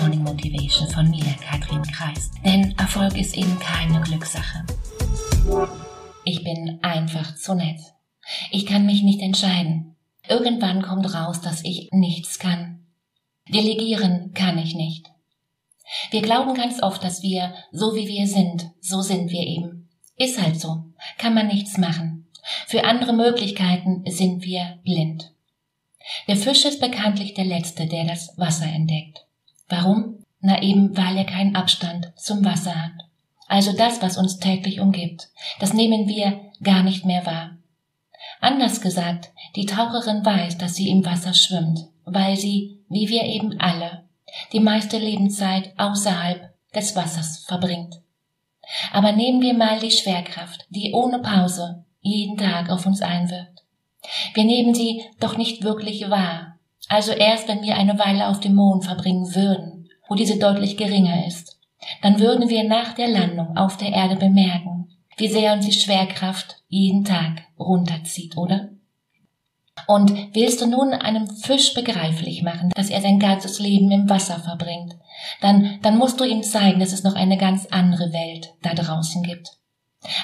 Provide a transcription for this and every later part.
Morning Motivation von mir, Katrin Kreis. Denn Erfolg ist eben keine Glückssache. Ich bin einfach zu nett. Ich kann mich nicht entscheiden. Irgendwann kommt raus, dass ich nichts kann. Delegieren kann ich nicht. Wir glauben ganz oft, dass wir, so wie wir sind, so sind wir eben. Ist halt so. Kann man nichts machen. Für andere Möglichkeiten sind wir blind. Der Fisch ist bekanntlich der Letzte, der das Wasser entdeckt. Warum? Na eben, weil er keinen Abstand zum Wasser hat. Also das, was uns täglich umgibt, das nehmen wir gar nicht mehr wahr. Anders gesagt, die Taucherin weiß, dass sie im Wasser schwimmt, weil sie, wie wir eben alle, die meiste Lebenszeit außerhalb des Wassers verbringt. Aber nehmen wir mal die Schwerkraft, die ohne Pause jeden Tag auf uns einwirkt. Wir nehmen sie doch nicht wirklich wahr. Also erst wenn wir eine Weile auf dem Mond verbringen würden, wo diese deutlich geringer ist, dann würden wir nach der Landung auf der Erde bemerken, wie sehr uns die Schwerkraft jeden Tag runterzieht, oder? Und willst du nun einem Fisch begreiflich machen, dass er sein ganzes Leben im Wasser verbringt, dann, dann musst du ihm zeigen, dass es noch eine ganz andere Welt da draußen gibt.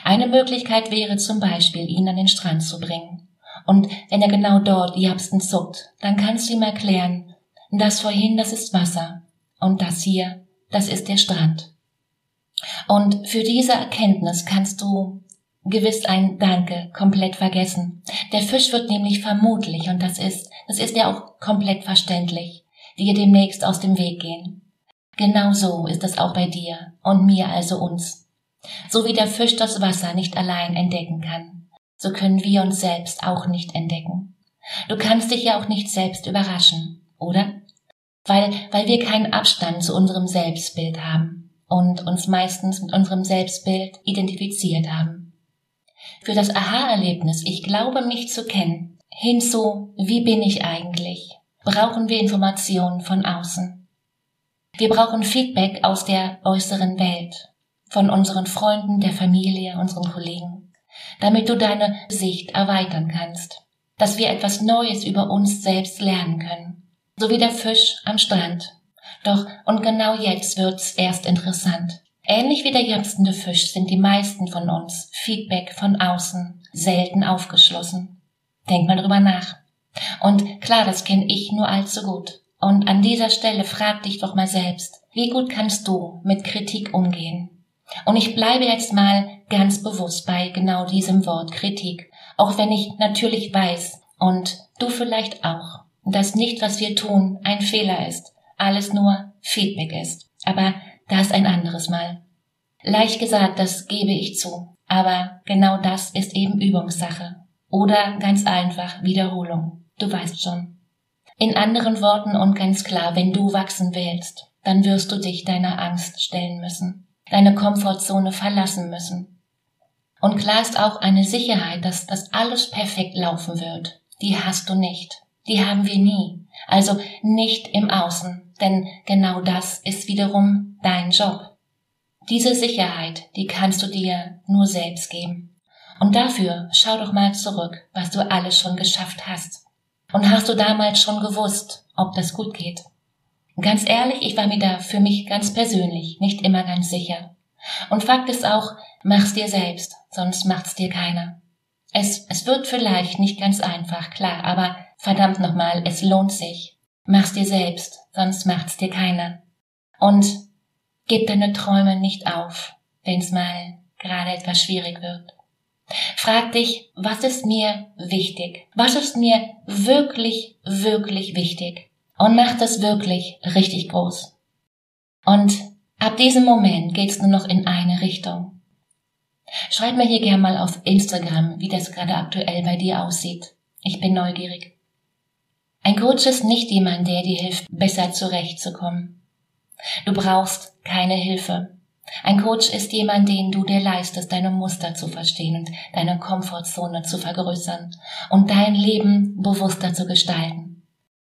Eine Möglichkeit wäre zum Beispiel, ihn an den Strand zu bringen. Und wenn er genau dort die Japsten zuckt, dann kannst du ihm erklären, das vorhin, das ist Wasser und das hier, das ist der Strand. Und für diese Erkenntnis kannst du gewiss ein Danke komplett vergessen. Der Fisch wird nämlich vermutlich, und das ist, das ist ja auch komplett verständlich, dir demnächst aus dem Weg gehen. Genau so ist es auch bei dir und mir, also uns. So wie der Fisch das Wasser nicht allein entdecken kann, so können wir uns selbst auch nicht entdecken. Du kannst dich ja auch nicht selbst überraschen, oder? Weil, weil wir keinen Abstand zu unserem Selbstbild haben und uns meistens mit unserem Selbstbild identifiziert haben. Für das Aha-Erlebnis, ich glaube mich zu kennen, hinzu, wie bin ich eigentlich, brauchen wir Informationen von außen. Wir brauchen Feedback aus der äußeren Welt, von unseren Freunden, der Familie, unseren Kollegen, damit du deine Sicht erweitern kannst, dass wir etwas Neues über uns selbst lernen können, so wie der Fisch am Strand. Doch, und genau jetzt wird's erst interessant. Ähnlich wie der jamstende Fisch sind die meisten von uns Feedback von außen selten aufgeschlossen. Denk mal drüber nach. Und klar, das kenne ich nur allzu gut. Und an dieser Stelle frag dich doch mal selbst, wie gut kannst du mit Kritik umgehen? Und ich bleibe jetzt mal ganz bewusst bei genau diesem Wort Kritik, auch wenn ich natürlich weiß und du vielleicht auch, dass nicht, was wir tun, ein Fehler ist, alles nur Feedback ist. Aber das ein anderes Mal. Leicht gesagt, das gebe ich zu, aber genau das ist eben Übungssache. Oder ganz einfach Wiederholung. Du weißt schon. In anderen Worten und ganz klar, wenn du wachsen willst, dann wirst du dich deiner Angst stellen müssen, deine Komfortzone verlassen müssen. Und klar ist auch eine Sicherheit, dass das alles perfekt laufen wird. Die hast du nicht. Die haben wir nie. Also nicht im Außen, denn genau das ist wiederum dein Job. Diese Sicherheit, die kannst du dir nur selbst geben. Und dafür schau doch mal zurück, was du alles schon geschafft hast. Und hast du damals schon gewusst, ob das gut geht? Ganz ehrlich, ich war mir da für mich ganz persönlich nicht immer ganz sicher. Und Fakt ist auch, mach's dir selbst, sonst macht's dir keiner. Es, es wird vielleicht nicht ganz einfach, klar, aber verdammt nochmal, es lohnt sich. Mach's dir selbst, sonst macht's dir keiner. Und gib deine Träume nicht auf, wenn's mal gerade etwas schwierig wird. Frag dich, was ist mir wichtig? Was ist mir wirklich, wirklich wichtig? Und mach das wirklich richtig groß. Und ab diesem Moment geht's nur noch in eine Richtung. Schreib mir hier gerne mal auf Instagram, wie das gerade aktuell bei dir aussieht. Ich bin neugierig. Ein Coach ist nicht jemand, der dir hilft, besser zurechtzukommen. Du brauchst keine Hilfe. Ein Coach ist jemand, den du dir leistest, deine Muster zu verstehen und deine Komfortzone zu vergrößern und dein Leben bewusster zu gestalten.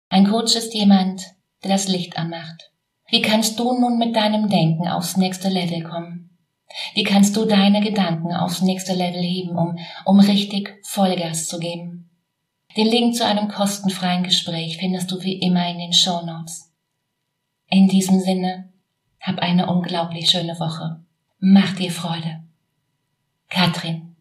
Ein Coach ist jemand, der das Licht anmacht. Wie kannst du nun mit deinem Denken aufs nächste Level kommen? Wie kannst du deine Gedanken aufs nächste Level heben, um, um richtig Vollgas zu geben? Den Link zu einem kostenfreien Gespräch findest du wie immer in den Show Notes. In diesem Sinne, hab eine unglaublich schöne Woche. Mach dir Freude. Katrin